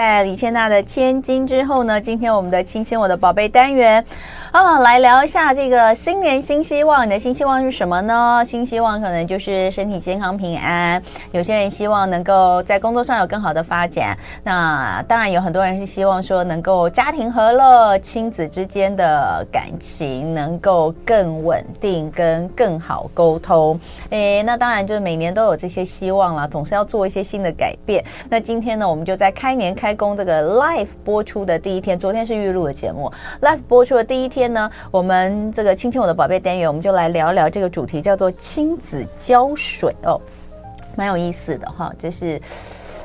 在李千娜的千金之后呢，今天我们的亲亲我的宝贝单元啊，来聊一下这个新年新希望。你的新希望是什么呢？新希望可能就是身体健康平安。有些人希望能够在工作上有更好的发展。那当然有很多人是希望说能够家庭和乐，亲子之间的感情能够更稳定，跟更好沟通。诶，那当然就是每年都有这些希望啦，总是要做一些新的改变。那今天呢，我们就在开年开开工这个 live 播出的第一天，昨天是预录的节目。live 播出的第一天呢，我们这个亲亲我的宝贝单元，我们就来聊一聊这个主题，叫做亲子胶水哦，蛮有意思的哈。就是，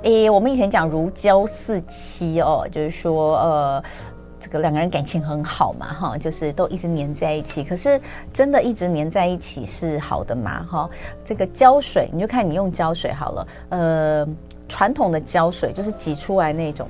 诶，我们以前讲如胶似漆哦，就是说，呃，这个两个人感情很好嘛，哈，就是都一直黏在一起。可是，真的一直黏在一起是好的吗？哈，这个胶水，你就看你用胶水好了，呃。传统的胶水就是挤出来那种。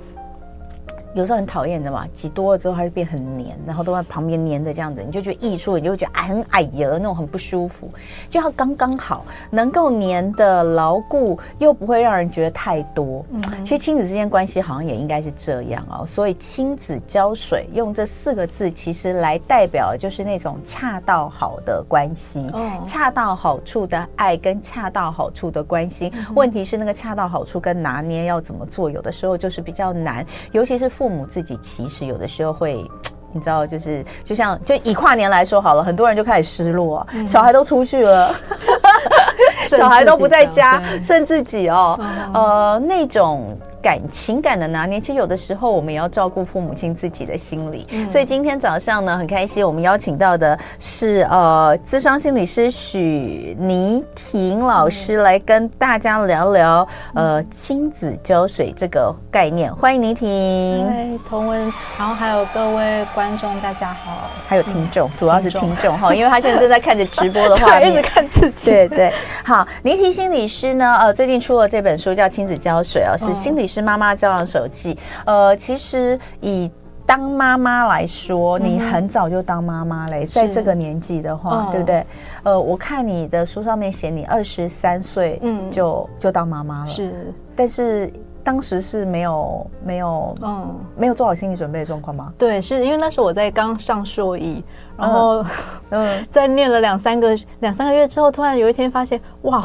有时候很讨厌的嘛，挤多了之后它就变很黏，然后都在旁边黏的这样子，你就觉得溢出，你就会觉得很矮呀那种很不舒服，就要刚刚好，能够黏的牢固，又不会让人觉得太多。嗯，其实亲子之间关系好像也应该是这样哦。所以亲子胶水用这四个字，其实来代表就是那种恰到好的关系，哦，恰到好处的爱跟恰到好处的关系。问题是那个恰到好处跟拿捏要怎么做，有的时候就是比较难，尤其是父。父母自己其实有的时候会，你知道，就是就像就以跨年来说好了，很多人就开始失落，嗯、小孩都出去了，小孩都不在家，剩自己哦，嗯、呃，那种。感情感的拿捏，其实有的时候我们也要照顾父母亲自己的心理。嗯、所以今天早上呢，很开心，我们邀请到的是呃，智商心理师许倪婷老师来跟大家聊聊、嗯、呃亲子浇水这个概念。欢迎倪婷，嗨，彤雯，然后还有各位观众，大家好，还有听众，嗯、主要是听众哈，因为他现在正在看着直播的 画面，一直看自己。对对，好，倪婷心理师呢，呃，最近出了这本书叫《亲子浇水》啊，是心理师。是妈妈教养手记。呃，其实以当妈妈来说，你很早就当妈妈嘞，在这个年纪的话，对不对？呃，我看你的书上面写你二十三岁，嗯，就就当妈妈了。是，但是当时是没有没有嗯没有做好心理准备的状况吗？对，是因为那时候我在刚上硕一，然后嗯，在念了两三个两三个月之后，突然有一天发现，哇！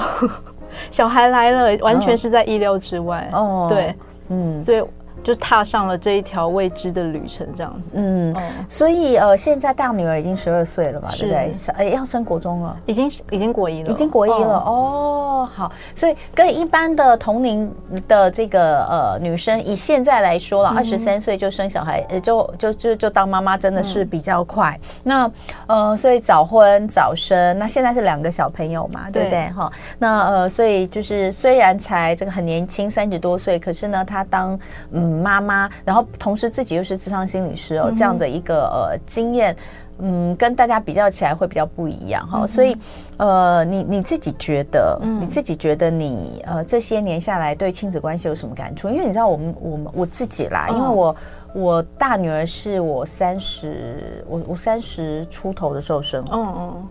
小孩来了，完全是在意料之外。哦，对，嗯，所以。就踏上了这一条未知的旅程，这样子。嗯，所以呃，现在大女儿已经十二岁了吧？对不对？哎，要升国中了，已经已经国一了，已经国一了。哦，好，所以跟一般的同龄的这个呃女生，以现在来说了，二十三岁就生小孩，呃，就就就就当妈妈，真的是比较快。那呃，所以早婚早生，那现在是两个小朋友嘛，对不对？哈，那呃，所以就是虽然才这个很年轻，三十多岁，可是呢，她当嗯。妈妈，然后同时自己又是智商心理师哦，这样的一个呃经验，嗯，跟大家比较起来会比较不一样哈。所以呃，你你自己觉得，你自己觉得你呃这些年下来对亲子关系有什么感触？因为你知道，我们我们我自己啦，因为我我大女儿是我三十我我三十出头的时候生，嗯嗯，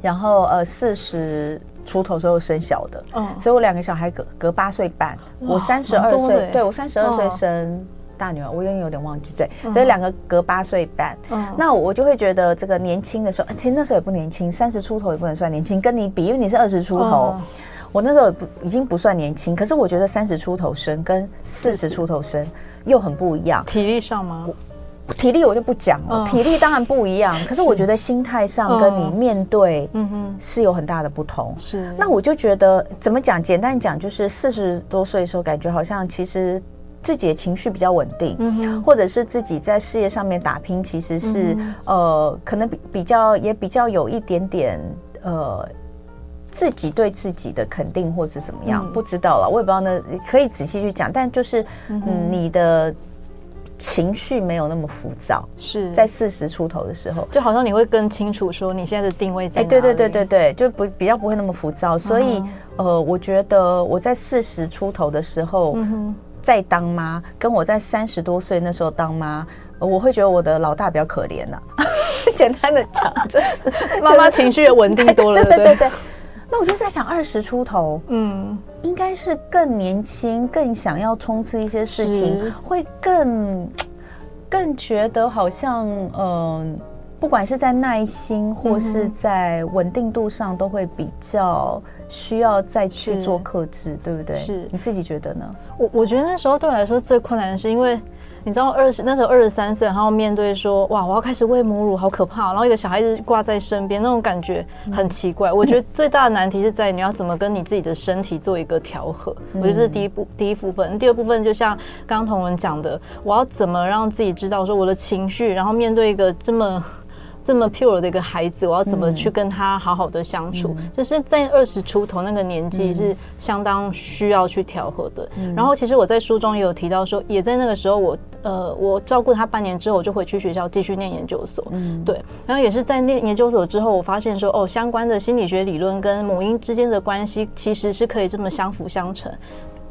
然后呃四十。出头时候生小的，嗯，所以我两个小孩隔隔八岁半，我三十二岁，对我三十二岁生大女儿，我有点有点忘记，对，所以两个隔八岁半，嗯，那我就会觉得这个年轻的时候，其实那时候也不年轻，三十出头也不能算年轻，跟你比，因为你是二十出头，我那时候不已经不算年轻，可是我觉得三十出头生跟四十出头生又很不一样，体力上吗？体力我就不讲了，体力当然不一样，可是我觉得心态上跟你面对，嗯哼，是有很大的不同。是，那我就觉得怎么讲？简单讲就是四十多岁的时候，感觉好像其实自己的情绪比较稳定，嗯哼，或者是自己在事业上面打拼，其实是呃，可能比比较也比较有一点点呃，自己对自己的肯定或者怎么样，不知道了，我也不知道呢，可以仔细去讲，但就是嗯，你的。情绪没有那么浮躁，是在四十出头的时候，就好像你会更清楚说你现在的定位在哪里。对对对对对，就不比较不会那么浮躁。所以呃，我觉得我在四十出头的时候再当妈，跟我在三十多岁那时候当妈，我会觉得我的老大比较可怜呐。简单的讲，就是妈妈情绪也稳定 多了。对对对对。那我就在想，二十出头，嗯，应该是更年轻，更想要冲刺一些事情，会更更觉得好像，嗯、呃，不管是在耐心或是在稳定度上，都会比较需要再去做克制，对不对？是，你自己觉得呢？我我觉得那时候对我来说最困难的是因为。你知道二十那时候二十三岁，然后面对说哇，我要开始喂母乳，好可怕！然后一个小孩子挂在身边，那种感觉很奇怪。我觉得最大的难题是在你要怎么跟你自己的身体做一个调和。我觉得这是第一步，第一部分。第二部分就像刚刚同文讲的，我要怎么让自己知道说我的情绪，然后面对一个这么。这么 pure 的一个孩子，我要怎么去跟他好好的相处？就、嗯、是在二十出头那个年纪，是相当需要去调和的。嗯、然后，其实我在书中也有提到说，也在那个时候我，我呃，我照顾他半年之后，我就回去学校继续念研究所。嗯，对。然后也是在念研究所之后，我发现说，哦，相关的心理学理论跟母婴之间的关系，其实是可以这么相辅相成。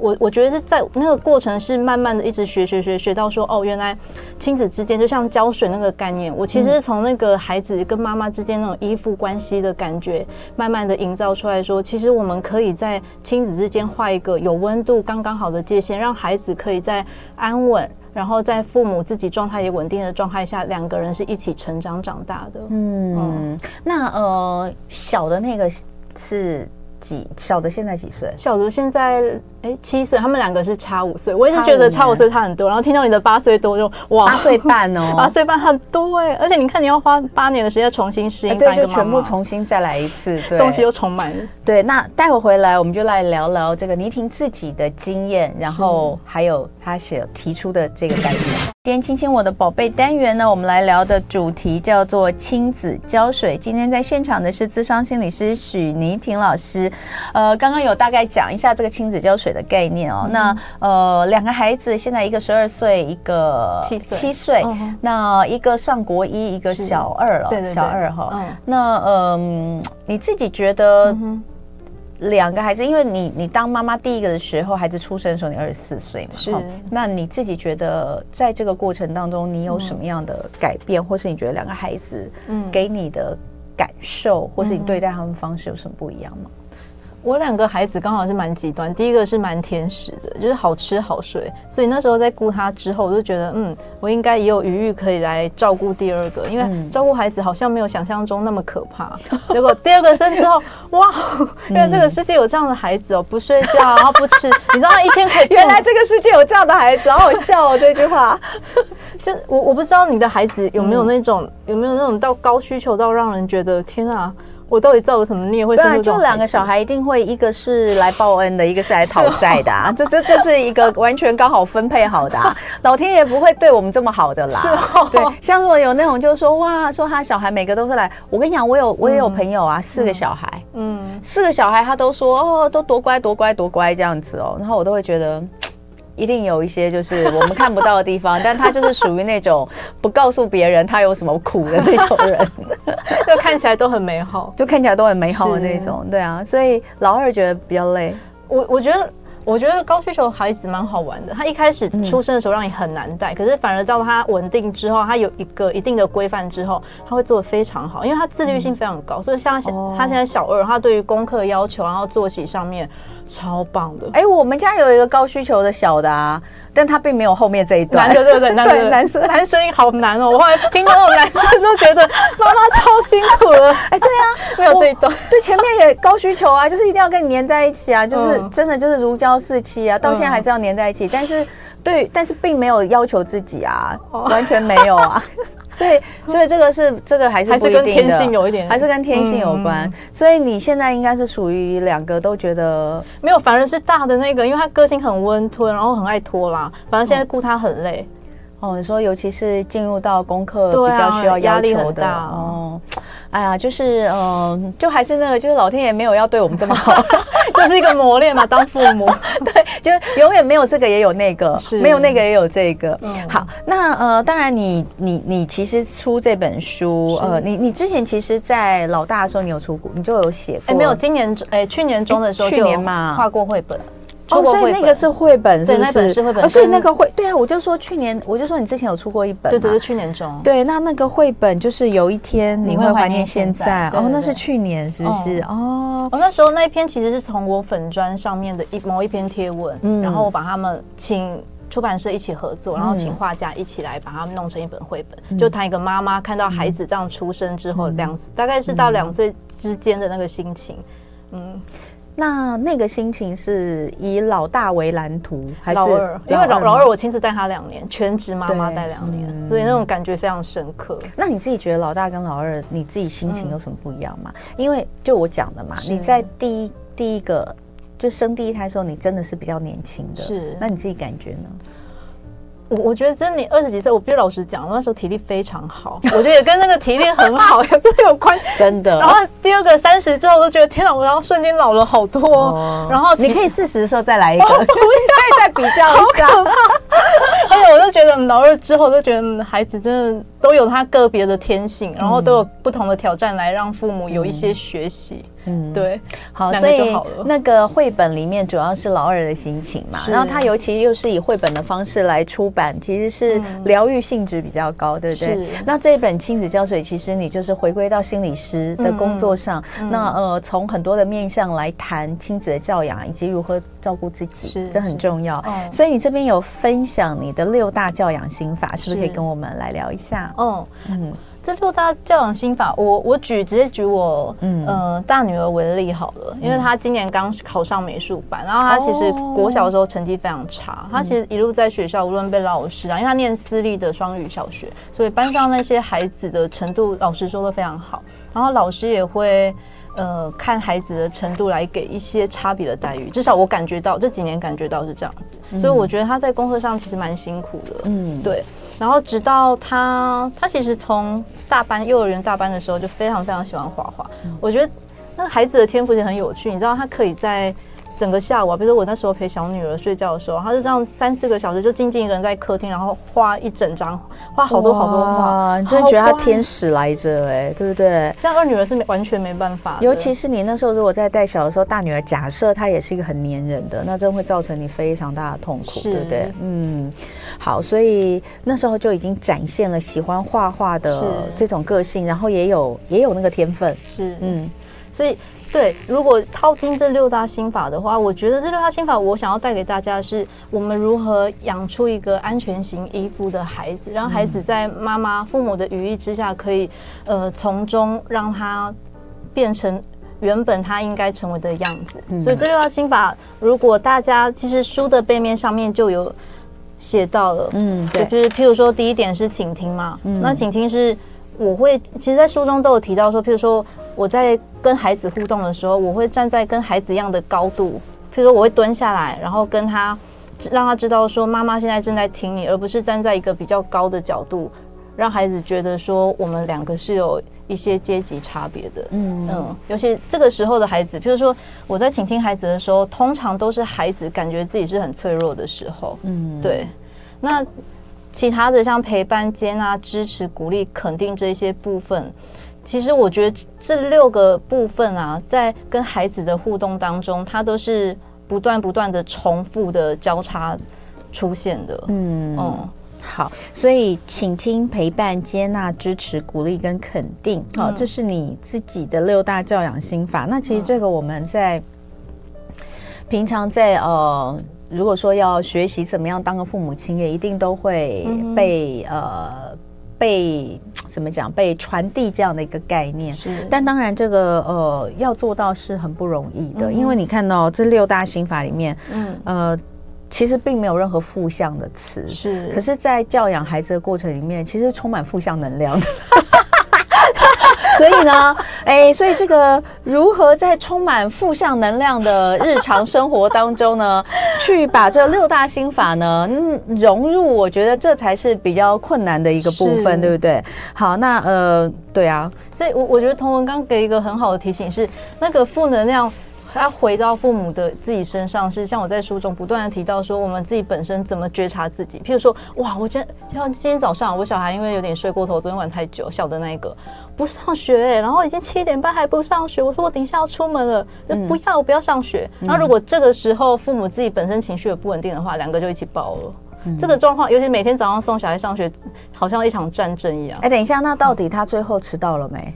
我我觉得是在那个过程是慢慢的一直学学学学到说哦，原来亲子之间就像胶水那个概念，我其实是从那个孩子跟妈妈之间那种依附关系的感觉，慢慢的营造出来说，其实我们可以在亲子之间画一个有温度刚刚好的界限，让孩子可以在安稳，然后在父母自己状态也稳定的状态下，两个人是一起成长长大的。嗯，嗯那呃小的那个是。几小的现在几岁？小的现在哎七岁，他们两个是差五岁。我一直觉得差五岁差很多，然后听到你的八岁多就哇，八岁半哦，八岁半很多哎，而且你看你要花八年的时间重新适应，对，就全部重新再来一次，对，东西又重买了。对，那待会回来我们就来聊聊这个倪婷自己的经验，然后还有他写提出的这个概念。今天亲亲我的宝贝单元呢，我们来聊的主题叫做亲子胶水。今天在现场的是资商心理师许妮婷老师。呃，刚刚有大概讲一下这个亲子胶水的概念哦。嗯、那呃，两个孩子现在一个十二岁，一个七岁，七岁。嗯、那一个上国一，一个小二了，对对对小二哈。嗯、那嗯、呃，你自己觉得？嗯两个孩子，因为你你当妈妈第一个的时候，孩子出生的时候你二十四岁嘛，是。那你自己觉得在这个过程当中，你有什么样的改变，嗯、或是你觉得两个孩子给你的感受，嗯、或是你对待他们方式有什么不一样吗？我两个孩子刚好是蛮极端，第一个是蛮天使的，就是好吃好睡，所以那时候在顾他之后，我就觉得，嗯，我应该也有余裕可以来照顾第二个，因为照顾孩子好像没有想象中那么可怕。嗯、结果第二个生之后，哇，原来这个世界有这样的孩子哦，不睡觉，然后不吃，你知道一天可以，原来这个世界有这样的孩子，好好笑哦，这句话。就我我不知道你的孩子有没有那种、嗯、有没有那种到高需求到让人觉得天啊。我到底造了什么孽会生出这种？对，就两个小孩一定会，一个是来报恩的，一个是来讨债的啊！这这这是一个完全刚好分配好的啊！老天爷不会对我们这么好的啦。是哦。对，像如果有那种就是说哇，说他小孩每个都是来，我跟你讲，我有我也有朋友啊，四个小孩，嗯，四个小孩他都说哦，都多乖多乖多乖这样子哦，然后我都会觉得。一定有一些就是我们看不到的地方，但他就是属于那种不告诉别人他有什么苦的那种人，就看起来都很美好，就看起来都很美好的那种，对啊，所以老二觉得比较累，我我觉得。我觉得高需求孩子蛮好玩的。他一开始出生的时候让你很难带，嗯、可是反而到他稳定之后，他有一个一定的规范之后，他会做的非常好，因为他自律性非常高。嗯、所以像他，他现在小二，他对于功课要求，然后作息上面超棒的。哎，我们家有一个高需求的小的啊。但他并没有后面这一段，男的对不对？男的男生男生好难哦！我后来听到那种男生都觉得妈妈超辛苦了。哎，对啊，没有这一段。对，前面也高需求啊，就是一定要跟你黏在一起啊，就是真的就是如胶似漆啊，到现在还是要黏在一起。但是对，但是并没有要求自己啊，完全没有啊。所以，所以这个是这个还是还是跟天性有一点，还是跟天性有关。嗯、所以你现在应该是属于两个都觉得没有，反而是大的那个，因为他个性很温吞，然后很爱拖拉，反正现在顾他很累。哦，你说尤其是进入到功课比较需要要求的，啊、哦。哎呀，就是嗯、呃，就还是那个，就是老天爷没有要对我们这么好，就是一个磨练嘛。当父母，对，就永远没有这个也有那个，没有那个也有这个。嗯、好，那呃，当然你你你其实出这本书，呃，你你之前其实，在老大的时候你有出过，你就有写过。哎，没有，今年哎，去年中的时候就，去年嘛画过绘本。哦，所以那个是绘本，对，那本是绘本。所以那个绘，对啊，我就说去年，我就说你之前有出过一本，对对对，去年中。对，那那个绘本就是有一天你会怀念现在，哦，那是去年是不是？哦，我那时候那一篇其实是从我粉砖上面的一某一篇贴文，嗯然后我把他们请。出版社一起合作，然后请画家一起来把它弄成一本绘本，嗯、就谈一个妈妈看到孩子这样出生之后，两、嗯、大概是到两岁之间的那个心情。嗯，那那个心情是以老大为蓝图，还是老二？因为老老二我亲自带他两年，全职妈妈带两年，嗯、所以那种感觉非常深刻。那你自己觉得老大跟老二，你自己心情有什么不一样吗？嗯、因为就我讲的嘛，你在第一第一个。就生第一胎的时候，你真的是比较年轻的，是。那你自己感觉呢？我我觉得真的，你二十几岁，我必须老实讲，我那时候体力非常好，我觉得也跟那个体力很好有真的有关，真的。然后第二个三十之后，都觉得天哪，我然后瞬间老了好多。哦、然后你可以四十的时候再来一个，可以再比较一下。而且我就觉得老二之后，就觉得孩子真的都有他个别的天性，然后都有不同的挑战来让父母有一些学习。嗯嗯，对，好，所以那个绘本里面主要是老二的心情嘛，然后他尤其又是以绘本的方式来出版，其实是疗愈性质比较高，对不对？那这一本亲子教水，其实你就是回归到心理师的工作上，那呃，从很多的面向来谈亲子的教养以及如何照顾自己，这很重要。所以你这边有分享你的六大教养心法，是不是可以跟我们来聊一下？哦，嗯。这六大教养心法，我我举直接举我嗯、呃、大女儿为例好了，因为她今年刚考上美术班，然后她其实国小的时候成绩非常差，她其实一路在学校无论被老师啊，因为她念私立的双语小学，所以班上那些孩子的程度老师说的非常好，然后老师也会呃看孩子的程度来给一些差别的待遇，至少我感觉到这几年感觉到是这样子，所以我觉得她在功课上其实蛮辛苦的，嗯，对。然后直到他，他其实从大班幼儿园大班的时候就非常非常喜欢画画。我觉得那个孩子的天赋也很有趣，你知道他可以在。整个下午啊，比如说我那时候陪小女儿睡觉的时候，她就这样三四个小时就静静一个人在客厅，然后画一整张，画好多好多画。你真的觉得她天使来着哎，对不对？像二女儿是没完全没办法，尤其是你那时候如果在带小的时候，大女儿假设她也是一个很粘人的，那真会造成你非常大的痛苦，对不对？嗯，好，所以那时候就已经展现了喜欢画画的这种个性，然后也有也有那个天分，是嗯，所以。对，如果套进这六大心法的话，我觉得这六大心法，我想要带给大家的是，我们如何养出一个安全型依附的孩子，让孩子在妈妈、父母的羽翼之下，可以呃从中让他变成原本他应该成为的样子。所以这六大心法，如果大家其实书的背面上面就有写到了，嗯，对，就是譬如说第一点是倾听嘛，嗯那倾听是。我会，其实，在书中都有提到说，譬如说我在跟孩子互动的时候，我会站在跟孩子一样的高度，譬如说我会蹲下来，然后跟他，让他知道说妈妈现在正在听你，而不是站在一个比较高的角度，让孩子觉得说我们两个是有一些阶级差别的。嗯嗯，尤其这个时候的孩子，譬如说我在倾听孩子的时候，通常都是孩子感觉自己是很脆弱的时候。嗯，对，那。其他的像陪伴、接纳、支持、鼓励、肯定这些部分，其实我觉得这六个部分啊，在跟孩子的互动当中，它都是不断不断的重复的交叉出现的。嗯嗯，好，所以请听、陪伴、接纳、支持、鼓励跟肯定，好，这是你自己的六大教养心法。那其实这个我们在平常在呃。如果说要学习怎么样当个父母亲，也一定都会被、嗯、呃被怎么讲被传递这样的一个概念。是，但当然这个呃要做到是很不容易的，嗯、因为你看到这六大刑法里面，嗯。呃其实并没有任何负向的词，是，可是，在教养孩子的过程里面，其实充满负向能量的。所以呢，哎，所以这个如何在充满负向能量的日常生活当中呢，去把这六大心法呢，嗯，融入，我觉得这才是比较困难的一个部分，对不对？好，那呃，对啊，所以我我觉得童文刚给一个很好的提醒是，那个负能量。他回到父母的自己身上，是像我在书中不断的提到说，我们自己本身怎么觉察自己。譬如说，哇，我今天像今天早上，我小孩因为有点睡过头，昨天玩太久，小的那一个不上学，欸，然后已经七点半还不上学，我说我等一下要出门了，嗯、不要，我不要上学。然后如果这个时候父母自己本身情绪也不稳定的话，两个就一起爆了。嗯、这个状况，尤其每天早上送小孩上学，好像一场战争一样。哎，等一下，那到底他最后迟到了没？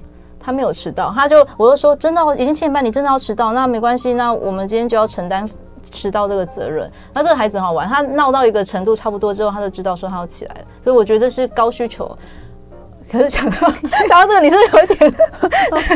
他没有迟到，他就我就说真的，已经七点半，你真的要迟到，那没关系，那我们今天就要承担迟到这个责任。那这个孩子很好玩，他闹到一个程度差不多之后，他就知道说他要起来了，所以我觉得这是高需求。可是讲到 讲到这个，你是不是有一点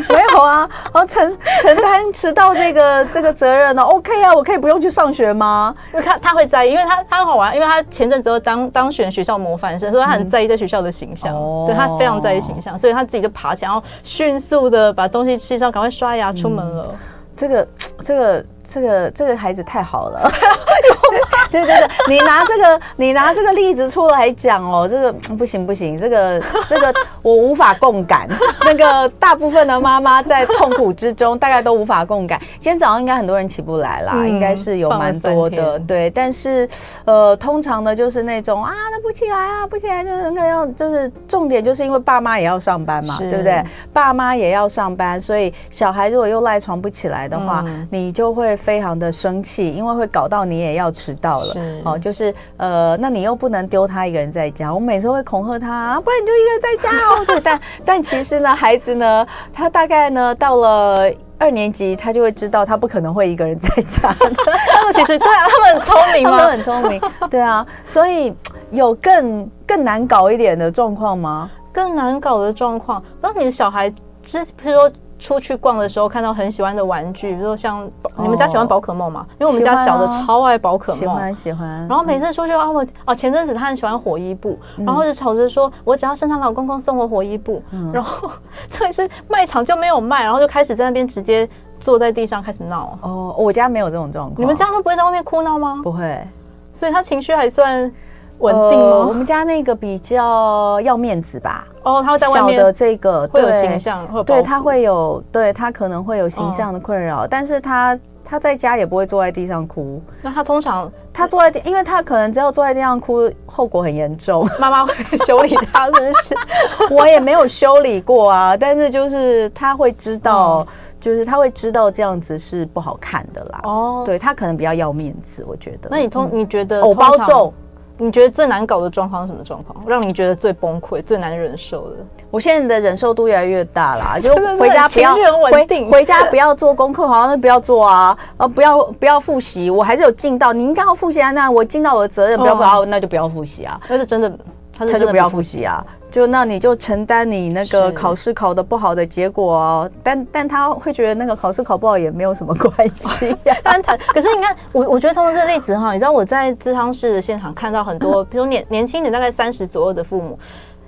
没有啊？哦，承承担迟到这个这个责任呢？OK 啊，我可以不用去上学吗？他他会在意，因为他他很好玩，因为他前阵子当当选学校模范生，所以他很在意在学校的形象，嗯、对他非常在意形象，所以他自己就爬起来，然后迅速的把东西吃上，赶快刷牙出门了。嗯、这个这个。这个这个孩子太好了，对对对，你拿这个你拿这个例子出来讲哦，这个不行不行，这个这个我无法共感。那个大部分的妈妈在痛苦之中，大概都无法共感。今天早上应该很多人起不来啦，嗯、应该是有蛮多的，对。但是呃，通常呢就是那种啊，那不起来啊，不起来就是应该要就是重点就是因为爸妈也要上班嘛，对不对？爸妈也要上班，所以小孩如果又赖床不起来的话，嗯、你就会。非常的生气，因为会搞到你也要迟到了。是哦，就是呃，那你又不能丢他一个人在家。我每次会恐吓他，啊，不然你就一个人在家哦。对，但但其实呢，孩子呢，他大概呢到了二年级，他就会知道他不可能会一个人在家的。他们其实对啊，他们很聪明吗？他们很聪明。对啊，所以有更更难搞一点的状况吗？更难搞的状况，那你的小孩，之譬如说。出去逛的时候看到很喜欢的玩具，比如说像你们家喜欢宝可梦吗？因为我们家小的超爱宝可梦，喜欢喜欢。然后每次出去啊，我哦前阵子他很喜欢火衣布，然后就吵着说，我只要圣诞老公公送我火衣布。然后这里是卖场就没有卖，然后就开始在那边直接坐在地上开始闹。哦，我家没有这种状况。你们家都不会在外面哭闹吗？不会，所以他情绪还算稳定吗？我们家那个比较要面子吧。哦，他会在外面小的这个会有形象，对，他会有，对他可能会有形象的困扰，但是他他在家也不会坐在地上哭。那他通常他坐在地，因为他可能只要坐在地上哭，后果很严重，妈妈会修理他，是不是？我也没有修理过啊，但是就是他会知道，就是他会知道这样子是不好看的啦。哦，对他可能比较要面子，我觉得。那你通你觉得偶包重？你觉得最难搞的状况是什么状况？让你觉得最崩溃、最难忍受的？我现在的忍受度越来越大啦，就 回家不要回回家不要做功课，好像是不要做啊，呃，不要不要复习，我还是有尽到。你应该要复习啊，那我尽到我的责任，不要不要，那就不要复习啊。那是真的，他就不要复习啊。就那你就承担你那个考试考得不好的结果哦，但但他会觉得那个考试考不好也没有什么关系呀。但他可是你看我我觉得通过这个例子哈，你知道我在咨商室的现场看到很多，比如年年轻人大概三十左右的父母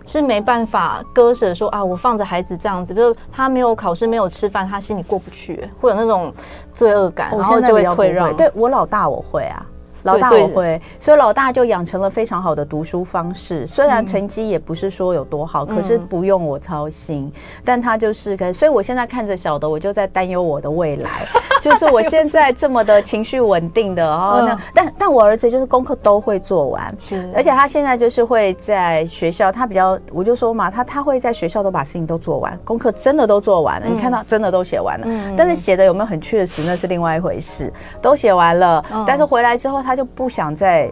是没办法割舍说啊，我放着孩子这样子，比如他没有考试没有吃饭，他心里过不去，会有那种罪恶感，然后就会退让。对我老大我会啊。老大我会，所以老大就养成了非常好的读书方式。虽然成绩也不是说有多好，可是不用我操心。但他就是，所以我现在看着小的，我就在担忧我的未来。就是我现在这么的情绪稳定的，然后那但但我儿子就是功课都会做完，是，而且他现在就是会在学校，他比较，我就说嘛，他他会在学校都把事情都做完，功课真的都做完了。你看到真的都写完了，但是写的有没有很确实，那是另外一回事。都写完了，但是回来之后他。他就不想再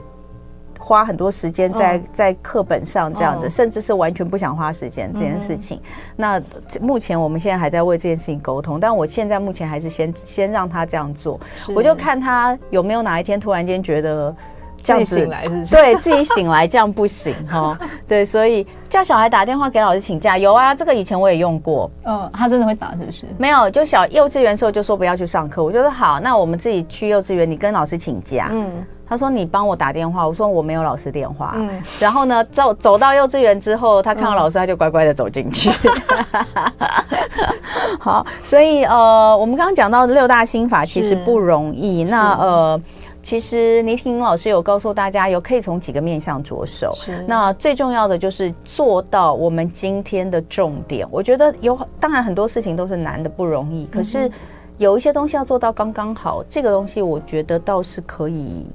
花很多时间在在课本上这样子，甚至是完全不想花时间这件事情。那目前我们现在还在为这件事情沟通，但我现在目前还是先先让他这样做，我就看他有没有哪一天突然间觉得这样子醒来，对自己醒来这样不行哈。对，所以叫小孩打电话给老师请假，有啊，这个以前我也用过。嗯，他真的会打是不是？没有，就小幼稚园时候就说不要去上课，我就说好，那我们自己去幼稚园，你跟老师请假。嗯。他说：“你帮我打电话。”我说：“我没有老师电话。”嗯，然后呢，走走到幼稚园之后，他看到老师，他就乖乖的走进去。好，所以呃，我们刚刚讲到的六大心法其实不容易。那呃，其实倪婷老师有告诉大家，有可以从几个面向着手。那最重要的就是做到我们今天的重点。我觉得有，当然很多事情都是难的不容易，可是。有一些东西要做到刚刚好，这个东西我觉得倒是可以。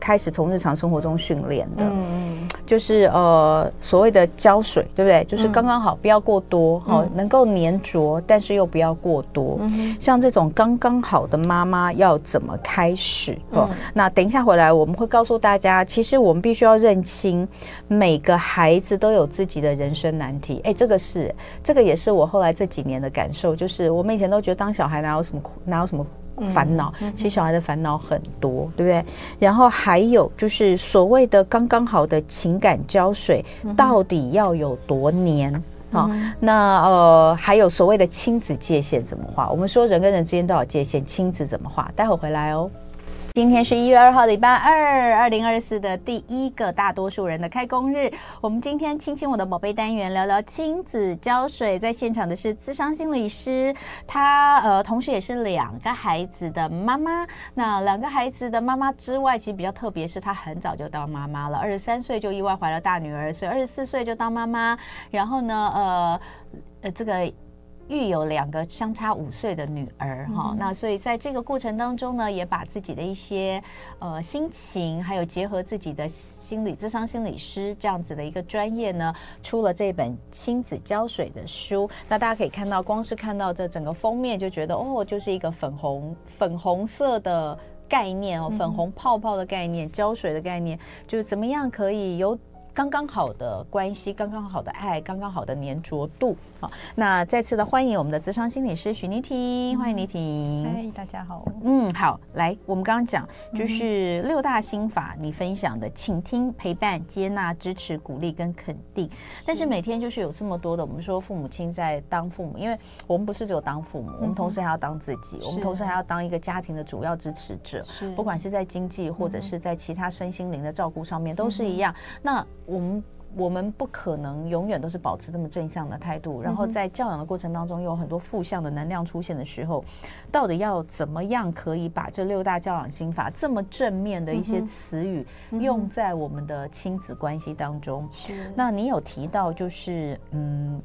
开始从日常生活中训练的，嗯，就是呃所谓的浇水，对不对？就是刚刚好，不要过多，好、嗯、能够粘着，但是又不要过多。嗯、像这种刚刚好的妈妈要怎么开始？哦、嗯，那等一下回来我们会告诉大家，其实我们必须要认清每个孩子都有自己的人生难题。哎，这个是，这个也是我后来这几年的感受，就是我们以前都觉得当小孩哪有什么苦，哪有什么。烦恼，其实小孩的烦恼很多，对不对？然后还有就是所谓的刚刚好的情感胶水，到底要有多黏？好，那呃，还有所谓的亲子界限怎么画？我们说人跟人之间都有界限，亲子怎么画？待会回来哦。今天是一月二号，礼拜二，二零二四的第一个大多数人的开工日。我们今天亲亲我的宝贝单元，聊聊亲子浇水。在现场的是咨商心理师，她呃，同时也是两个孩子的妈妈。那两个孩子的妈妈之外，其实比较特别是她很早就当妈妈了，二十三岁就意外怀了大女儿，所以二十四岁就当妈妈。然后呢，呃呃，这个。育有两个相差五岁的女儿哈、嗯，那所以在这个过程当中呢，也把自己的一些呃心情，还有结合自己的心理智商心理师这样子的一个专业呢，出了这本亲子浇水的书。那大家可以看到，光是看到这整个封面就觉得哦，就是一个粉红粉红色的概念哦，粉红泡泡的概念，浇水的概念，就是怎么样可以有。刚刚好的关系，刚刚好的爱，刚刚好的粘着度。好，那再次的欢迎我们的咨商心理师许妮婷，欢迎妮婷。嗨，大家好。嗯，好，来，我们刚刚讲就是六大心法，你分享的倾听、陪伴、接纳、支持、鼓励跟肯定。但是每天就是有这么多的，我们说父母亲在当父母，因为我们不是只有当父母，我们同时还要当自己，我们同时还要当一个家庭的主要支持者，不管是在经济或者是在其他身心灵的照顾上面，都是一样。那我们我们不可能永远都是保持这么正向的态度，然后在教养的过程当中有很多负向的能量出现的时候，到底要怎么样可以把这六大教养心法这么正面的一些词语用在我们的亲子关系当中？那你有提到就是嗯，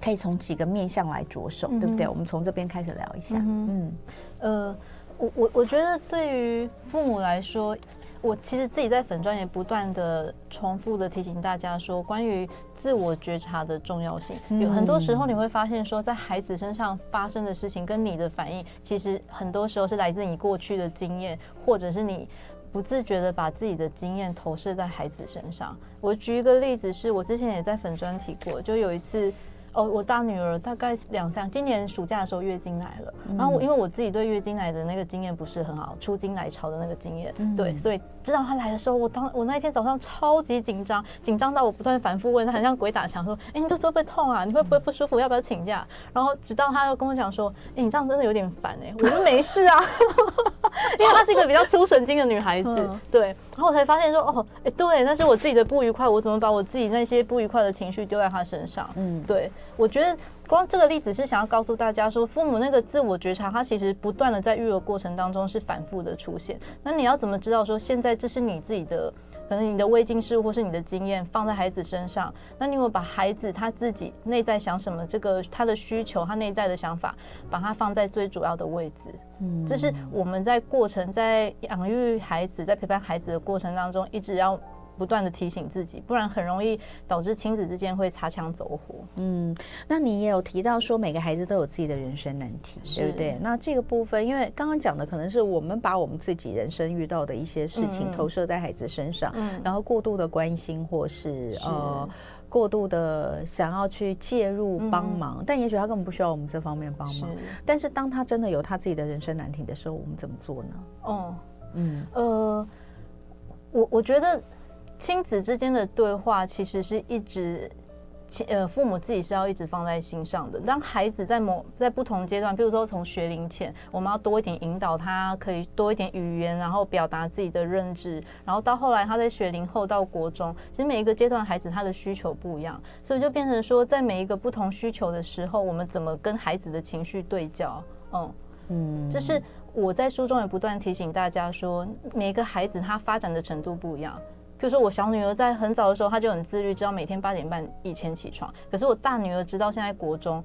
可以从几个面向来着手，对不对？我们从这边开始聊一下。嗯，呃，我我我觉得对于父母来说。我其实自己在粉专也不断的重复的提醒大家说，关于自我觉察的重要性。有很多时候你会发现说，在孩子身上发生的事情跟你的反应，其实很多时候是来自你过去的经验，或者是你不自觉的把自己的经验投射在孩子身上。我举一个例子，是我之前也在粉专提过，就有一次。哦，我大女儿大概两三，今年暑假的时候月经来了，然后我因为我自己对月经来的那个经验不是很好，出经来潮的那个经验，对，所以知道她来的时候，我当我那一天早上超级紧张，紧张到我不断反复问她，很像鬼打墙，说，哎，你这时候会不会痛啊？你会不会不舒服？要不要请假？然后直到她又跟我讲说，哎，你这样真的有点烦哎，我说没事啊，因为她是一个比较粗神经的女孩子，对，然后我才发现说，哦，哎，对，那是我自己的不愉快，我怎么把我自己那些不愉快的情绪丢在他身上？嗯，对。我觉得光这个例子是想要告诉大家说，父母那个自我觉察，他其实不断的在育儿过程当中是反复的出现。那你要怎么知道说，现在这是你自己的，可能你的未经事物或是你的经验放在孩子身上？那你有把孩子他自己内在想什么，这个他的需求，他内在的想法，把它放在最主要的位置？嗯，这是我们在过程在养育孩子，在陪伴孩子的过程当中，一直要。不断的提醒自己，不然很容易导致亲子之间会擦枪走火。嗯，那你也有提到说，每个孩子都有自己的人生难题，对不对？那这个部分，因为刚刚讲的可能是我们把我们自己人生遇到的一些事情投射在孩子身上，嗯，然后过度的关心，或是，是呃过度的想要去介入帮忙，嗯，但也许他根本不需要我们这方面帮忙。但是当他真的有他自己的人生难题的时候，我们怎么做呢？哦，嗯，呃，我我觉得。亲子之间的对话其实是一直，呃，父母自己是要一直放在心上的。当孩子在某在不同阶段，比如说从学龄前，我们要多一点引导他，可以多一点语言，然后表达自己的认知。然后到后来他在学龄后到国中，其实每一个阶段孩子他的需求不一样，所以就变成说，在每一个不同需求的时候，我们怎么跟孩子的情绪对焦？嗯嗯，这是我在书中也不断提醒大家说，每一个孩子他发展的程度不一样。比如说，我小女儿在很早的时候，她就很自律，知道每天八点半以前起床。可是我大女儿直到现在国中，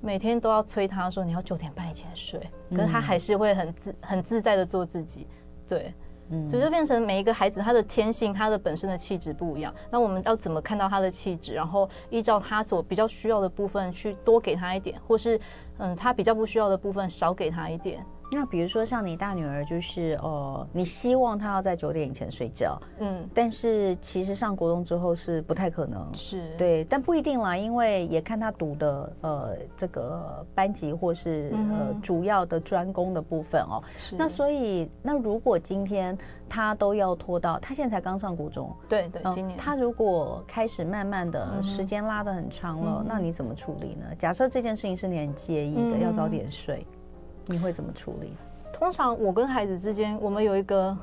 每天都要催她说你要九点半以前睡，可是她还是会很自很自在的做自己，对。嗯，所以就变成每一个孩子他的天性，他的本身的气质不一样。那我们要怎么看到他的气质，然后依照他所比较需要的部分去多给他一点，或是嗯，他比较不需要的部分少给他一点。那比如说像你大女儿，就是哦，你希望她要在九点以前睡觉，嗯，但是其实上国中之后是不太可能，是对，但不一定啦，因为也看她读的呃这个班级或是呃主要的专攻的部分哦。是。那所以那如果今天她都要拖到，她现在才刚上国中，对对，今年她如果开始慢慢的时间拉得很长了，那你怎么处理呢？假设这件事情是你很介意的，要早点睡。你会怎么处理？通常我跟孩子之间，我们有一个，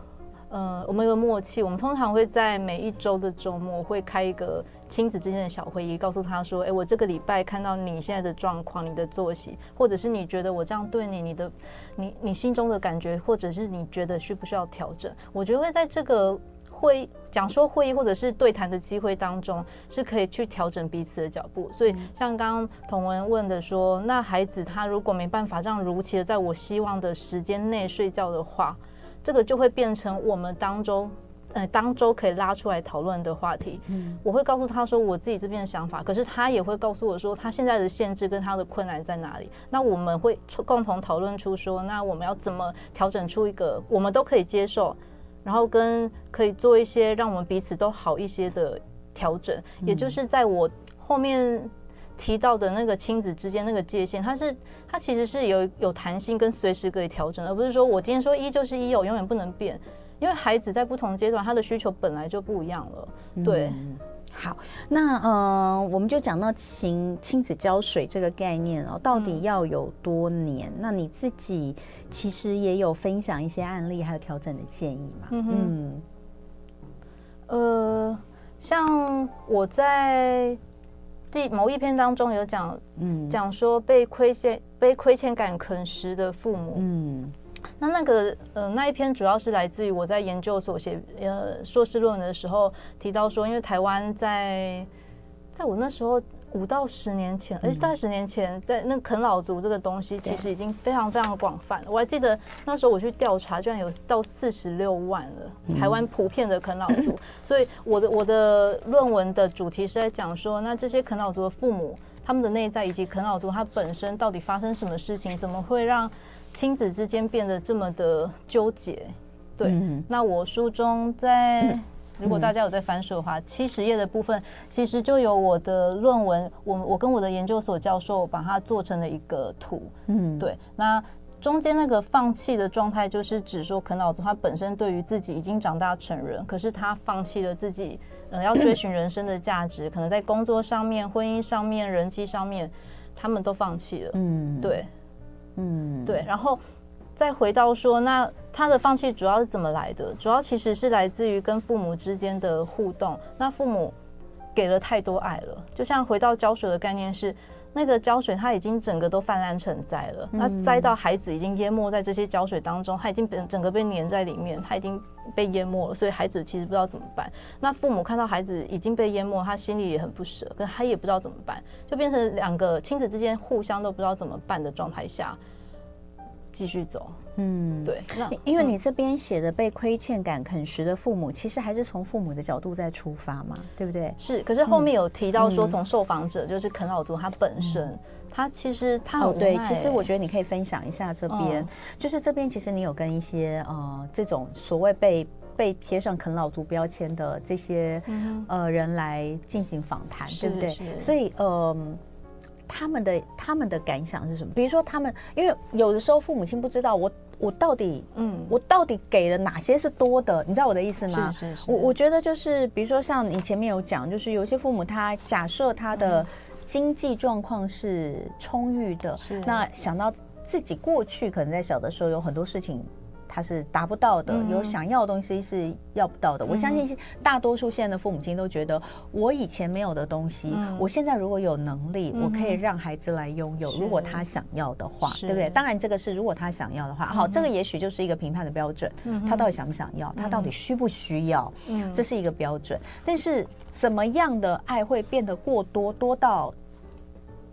呃，我们有个默契。我们通常会在每一周的周末会开一个亲子之间的小会议，告诉他说：“哎，我这个礼拜看到你现在的状况，你的作息，或者是你觉得我这样对你，你的，你你心中的感觉，或者是你觉得需不需要调整？”我觉得会在这个。会讲说会议或者是对谈的机会当中，是可以去调整彼此的脚步。所以像刚刚彤文问的说，那孩子他如果没办法这样如期的在我希望的时间内睡觉的话，这个就会变成我们当中呃当周可以拉出来讨论的话题。嗯，我会告诉他说我自己这边的想法，可是他也会告诉我说他现在的限制跟他的困难在哪里。那我们会共同讨论出说，那我们要怎么调整出一个我们都可以接受。然后跟可以做一些让我们彼此都好一些的调整，也就是在我后面提到的那个亲子之间那个界限，它是它其实是有有弹性跟随时可以调整，而不是说我今天说一就是一，我永远不能变，因为孩子在不同阶段他的需求本来就不一样了，对。好，那呃，我们就讲到亲亲子交水这个概念哦，到底要有多年？嗯、那你自己其实也有分享一些案例，还有调整的建议吗？嗯，呃，像我在第某一篇当中有讲，嗯，讲说被亏欠被亏欠感啃食的父母，嗯。那那个呃那一篇主要是来自于我在研究所写呃硕士论文的时候提到说，因为台湾在在我那时候五到十年前，而且大概十年前，在那啃老族这个东西其实已经非常非常广泛了。我还记得那时候我去调查，居然有到四十六万了，台湾普遍的啃老族。所以我的我的论文的主题是在讲说，那这些啃老族的父母，他们的内在以及啃老族他本身到底发生什么事情，怎么会让亲子之间变得这么的纠结，对。嗯、那我书中在，如果大家有在翻书的话，七十页的部分其实就有我的论文，我我跟我的研究所教授把它做成了一个图。嗯，对。那中间那个放弃的状态，就是指说啃老族他本身对于自己已经长大成人，可是他放弃了自己，呃，要追寻人生的价值，可能在工作上面、婚姻上面、人际上面，他们都放弃了。嗯，对。嗯，对，然后再回到说，那他的放弃主要是怎么来的？主要其实是来自于跟父母之间的互动。那父母给了太多爱了，就像回到浇水的概念是，那个胶水它已经整个都泛滥成灾了，那栽到孩子已经淹没在这些胶水当中，它已经整整个被粘在里面，它已经被淹没了，所以孩子其实不知道怎么办。那父母看到孩子已经被淹没，他心里也很不舍，可他也不知道怎么办，就变成两个亲子之间互相都不知道怎么办的状态下。继续走，嗯，对，那因为你这边写的被亏欠感啃食的父母，其实还是从父母的角度在出发嘛，对不对？是，可是后面有提到说，从受访者就是啃老族他本身，他其实他哦，对，其实我觉得你可以分享一下这边，就是这边其实你有跟一些呃这种所谓被被贴上啃老族标签的这些呃人来进行访谈，对不对？所以呃。他们的他们的感想是什么？比如说，他们因为有的时候父母亲不知道我我到底嗯我到底给了哪些是多的，你知道我的意思吗？是是是。我我觉得就是比如说像你前面有讲，就是有些父母他假设他的经济状况是充裕的，是那想到自己过去可能在小的时候有很多事情。他是达不到的，有想要的东西是要不到的。我相信大多数现在的父母亲都觉得，我以前没有的东西，我现在如果有能力，我可以让孩子来拥有。如果他想要的话，对不对？当然，这个是如果他想要的话。好，这个也许就是一个评判的标准。他到底想不想要？他到底需不需要？这是一个标准。但是，怎么样的爱会变得过多，多到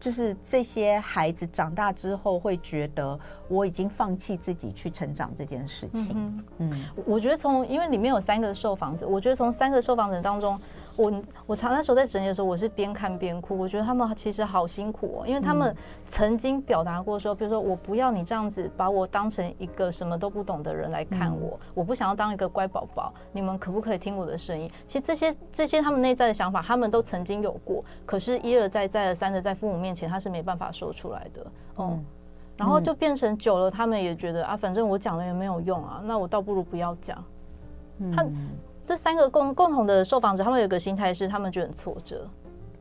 就是这些孩子长大之后会觉得我已经放弃自己去成长这件事情。嗯，嗯，我觉得从因为里面有三个受访者，我觉得从三个受访者当中，我我常那时候在整理的时候，我是边看边哭。我觉得他们其实好辛苦哦，因为他们曾经表达过说，比如说我不要你这样子把我当成一个什么都不懂的人来看我，我不想要当一个乖宝宝，你们可不可以听我的声音？其实这些这些他们内在的想法，他们都曾经有过，可是一而再再而三的在父母面前，他是没办法说出来的。嗯，然后就变成久了，他们也觉得啊，反正我讲了也没有用啊，那我倒不如不要讲。他这三个共共同的受访者，他们有个心态是，他们觉得很挫折，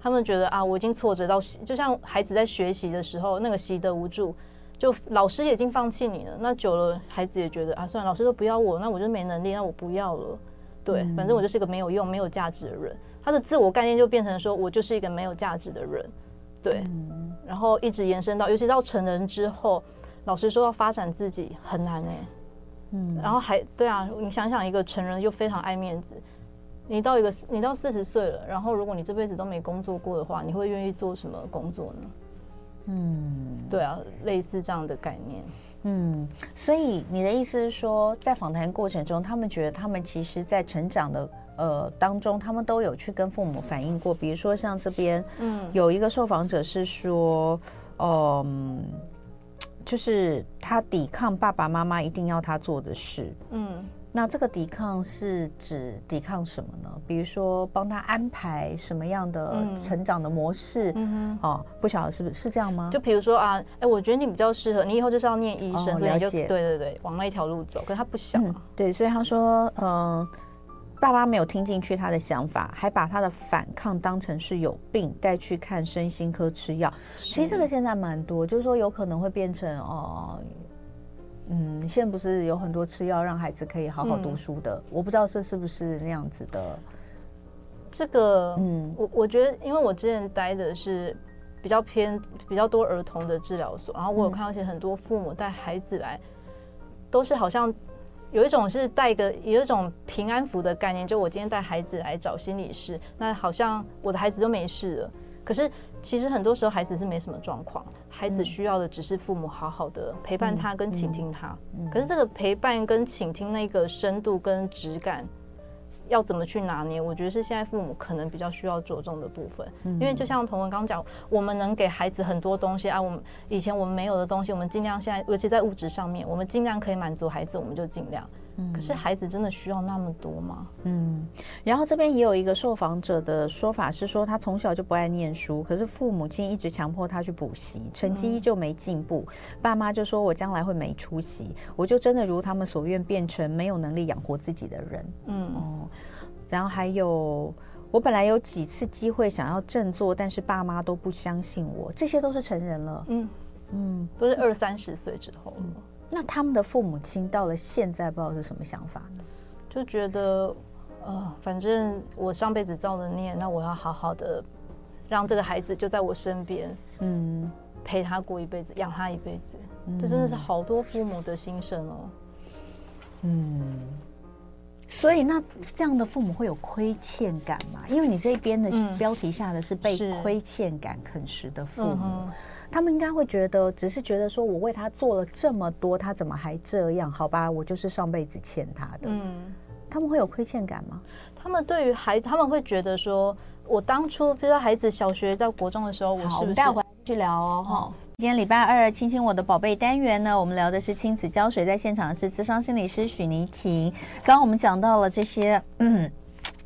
他们觉得啊，我已经挫折到，就像孩子在学习的时候，那个习得无助，就老师已经放弃你了，那久了，孩子也觉得啊，算了，老师都不要我，那我就没能力，那我不要了。对，反正我就是一个没有用、没有价值的人。他的自我概念就变成说，我就是一个没有价值的人。对，然后一直延伸到，尤其到成人之后，老师说要发展自己很难哎。嗯，然后还对啊，你想想，一个成人又非常爱面子，你到一个你到四十岁了，然后如果你这辈子都没工作过的话，你会愿意做什么工作呢？嗯，对啊，类似这样的概念。嗯，所以你的意思是说，在访谈过程中，他们觉得他们其实，在成长的呃当中，他们都有去跟父母反映过，比如说像这边，嗯，有一个受访者是说，嗯、呃。就是他抵抗爸爸妈妈一定要他做的事，嗯，那这个抵抗是指抵抗什么呢？比如说帮他安排什么样的成长的模式，嗯哦，不晓得是不是是这样吗？就比如说啊，哎、欸，我觉得你比较适合，你以后就是要念医生，哦、了解，对对对，往那一条路走。可是他不想、啊嗯，对，所以他说，嗯、呃。爸爸没有听进去他的想法，还把他的反抗当成是有病，带去看身心科吃药。其实这个现在蛮多，就是说有可能会变成哦，嗯，现在不是有很多吃药让孩子可以好好读书的？嗯、我不知道这是不是那样子的。这个，嗯，我我觉得，因为我之前待的是比较偏比较多儿童的治疗所，然后我有看到一些很多父母带孩子来，都是好像。有一种是带个有一种平安符的概念，就我今天带孩子来找心理师，那好像我的孩子都没事了。可是其实很多时候孩子是没什么状况，孩子需要的只是父母好好的陪伴他跟倾听他。可是这个陪伴跟倾听那个深度跟质感。要怎么去拿捏？我觉得是现在父母可能比较需要着重的部分，因为就像童文刚讲，我们能给孩子很多东西啊，我们以前我们没有的东西，我们尽量现在，尤其在物质上面，我们尽量可以满足孩子，我们就尽量。可是孩子真的需要那么多吗？嗯，然后这边也有一个受访者的说法是说，他从小就不爱念书，可是父母亲一直强迫他去补习，成绩依旧没进步，爸妈就说我将来会没出息，我就真的如他们所愿变成没有能力养活自己的人。嗯。哦，然后还有我本来有几次机会想要振作，但是爸妈都不相信我，这些都是成人了。嗯。嗯，都是二三十岁之后了。嗯那他们的父母亲到了现在不知道是什么想法呢？就觉得，呃，反正我上辈子造的孽，那我要好好的让这个孩子就在我身边，嗯，陪他过一辈子，养他一辈子。这真的是好多父母的心声哦。嗯，所以那这样的父母会有亏欠感吗？因为你这边的标题下的是被亏欠感啃食的父母。他们应该会觉得，只是觉得说，我为他做了这么多，他怎么还这样？好吧，我就是上辈子欠他的。嗯，他们会有亏欠感吗？他们对于孩子，他们会觉得说，我当初比如说孩子小学在国中的时候，我是不是？我们待会去聊哦。哈，今天礼拜二，亲亲我的宝贝单元呢，我们聊的是亲子教学，在现场的是咨商心理师许妮婷。刚刚我们讲到了这些，嗯。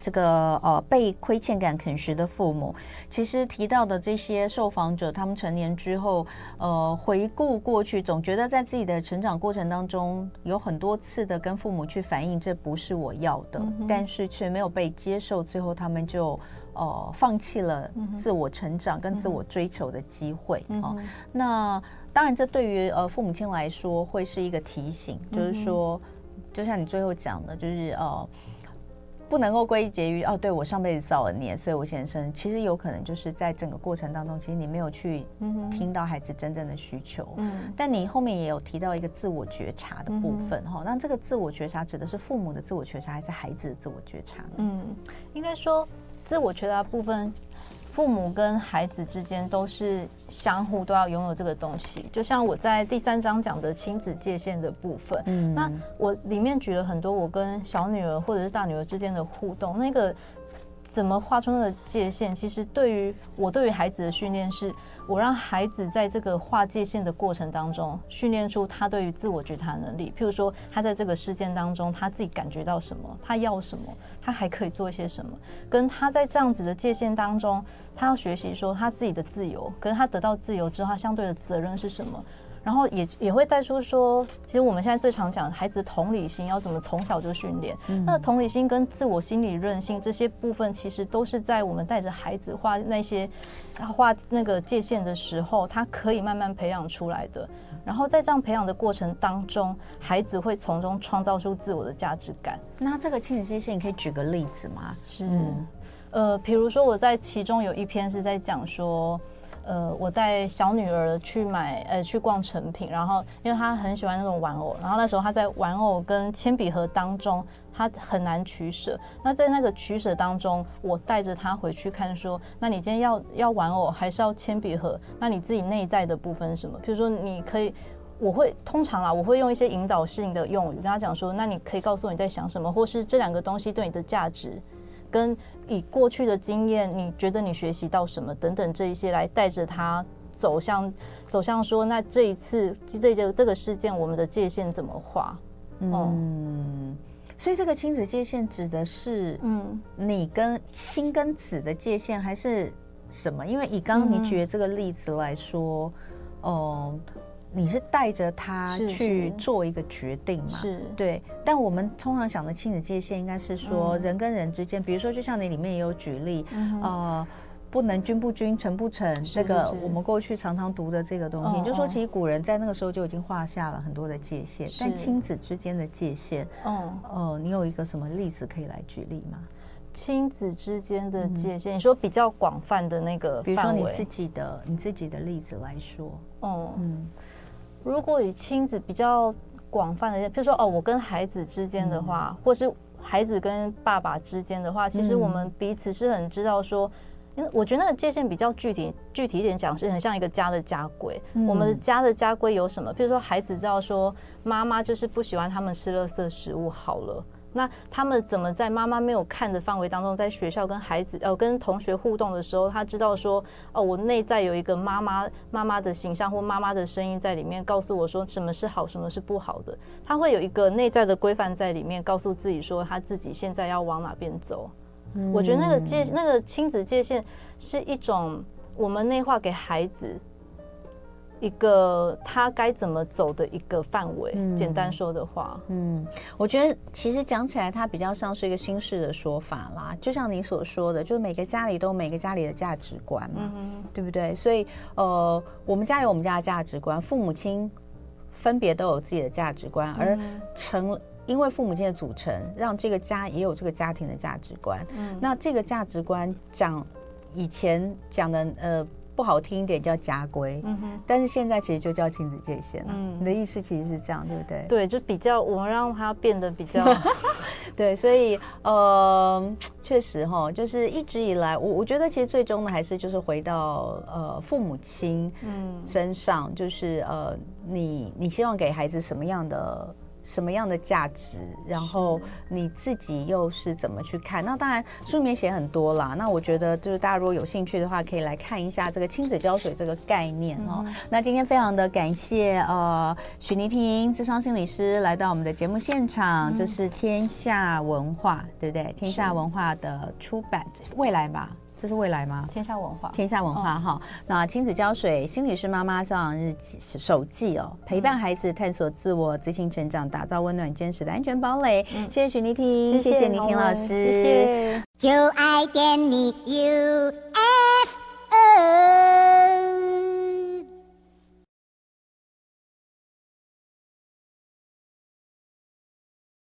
这个呃被亏欠感啃食的父母，其实提到的这些受访者，他们成年之后，呃，回顾过去，总觉得在自己的成长过程当中，有很多次的跟父母去反映，这不是我要的，嗯、但是却没有被接受，最后他们就呃放弃了自我成长跟自我追求的机会、嗯、哦。那当然，这对于呃父母亲来说会是一个提醒，就是说，就像你最后讲的，就是呃。不能够归结于哦，对我上辈子造了孽，所以我先生。其实有可能就是在整个过程当中，其实你没有去听到孩子真正的需求。嗯，但你后面也有提到一个自我觉察的部分哈、嗯，那这个自我觉察指的是父母的自我觉察，还是孩子的自我觉察呢？嗯，应该说自我觉察的部分，父母跟孩子之间都是相互都要拥有这个东西。就像我在第三章讲的亲子界限的部分，嗯，那我里面举了很多我跟小女儿或者是大女儿之间的互动，那个。怎么画出那个界限？其实对于我对于孩子的训练是，我让孩子在这个划界限的过程当中，训练出他对于自我觉察能力。譬如说，他在这个事件当中，他自己感觉到什么，他要什么，他还可以做一些什么，跟他在这样子的界限当中，他要学习说他自己的自由，可是他得到自由之后，他相对的责任是什么？然后也也会带出说，其实我们现在最常讲孩子同理心要怎么从小就训练。嗯、那同理心跟自我心理韧性这些部分，其实都是在我们带着孩子画那些画那个界限的时候，他可以慢慢培养出来的。然后在这样培养的过程当中，孩子会从中创造出自我的价值感。那这个亲子界限，你可以举个例子吗？是，嗯、呃，比如说我在其中有一篇是在讲说。呃，我带小女儿去买，呃，去逛成品，然后因为她很喜欢那种玩偶，然后那时候她在玩偶跟铅笔盒当中，她很难取舍。那在那个取舍当中，我带着她回去看，说，那你今天要要玩偶还是要铅笔盒？那你自己内在的部分什么？比如说，你可以，我会通常啦，我会用一些引导性的用语跟她讲说，那你可以告诉我你在想什么，或是这两个东西对你的价值。跟以过去的经验，你觉得你学习到什么等等这一些来带着他走向走向说，那这一次这这这个事件，我们的界限怎么画？嗯，所以这个亲子界限指的是，嗯，你跟亲跟子的界限还是什么？因为以刚刚你举的这个例子来说，哦、嗯。你是带着他去做一个决定嘛？是，对。但我们通常想的亲子界限，应该是说人跟人之间，比如说，就像你里面也有举例，呃，不能君不君，臣不臣，这个我们过去常常读的这个东西，就说其实古人在那个时候就已经画下了很多的界限。但亲子之间的界限，嗯，哦，你有一个什么例子可以来举例吗？亲子之间的界限，你说比较广泛的那个，比如说你自己的你自己的例子来说，哦，嗯。如果以亲子比较广泛的，譬如说哦，我跟孩子之间的话，嗯、或是孩子跟爸爸之间的话，其实我们彼此是很知道说，因为我觉得那个界限比较具体，具体一点讲是很像一个家的家规。嗯、我们的家的家规有什么？譬如说孩子知道说，妈妈就是不喜欢他们吃垃圾食物，好了。那他们怎么在妈妈没有看的范围当中，在学校跟孩子呃跟同学互动的时候，他知道说哦，我内在有一个妈妈妈妈的形象或妈妈的声音在里面，告诉我说什么是好，什么是不好的。他会有一个内在的规范在里面，告诉自己说他自己现在要往哪边走。嗯，我觉得那个界那个亲子界限是一种我们内化给孩子。一个他该怎么走的一个范围，嗯、简单说的话，嗯，我觉得其实讲起来，它比较像是一个新式的说法啦。就像你所说的，就是每个家里都有每个家里的价值观嘛，嗯、对不对？所以，呃，我们家有我们家的价值观，父母亲分别都有自己的价值观，而成因为父母亲的组成，让这个家也有这个家庭的价值观。嗯，那这个价值观讲以前讲的，呃。不好听一点叫家规，嗯哼，但是现在其实就叫亲子界限了。嗯，你的意思其实是这样，对不对？对，就比较我们让它变得比较，对，所以呃，确实哈，就是一直以来，我我觉得其实最终呢，还是就是回到呃父母亲嗯身上，嗯、就是呃你你希望给孩子什么样的？什么样的价值，然后你自己又是怎么去看？那当然书里面写很多啦。那我觉得就是大家如果有兴趣的话，可以来看一下这个亲子胶水这个概念哦。嗯、那今天非常的感谢呃许妮婷智商心理师来到我们的节目现场，这、嗯、是天下文化对不对？天下文化的出版未来吧。这是未来吗？天下文化，天下文化哈。那亲子浇水，心理师妈妈这样日记手记哦，陪伴孩子探索自我，自信成长，打造温暖坚实的安全堡垒。谢谢许丽婷，谢谢倪婷老师，谢谢。就爱点你 U F O。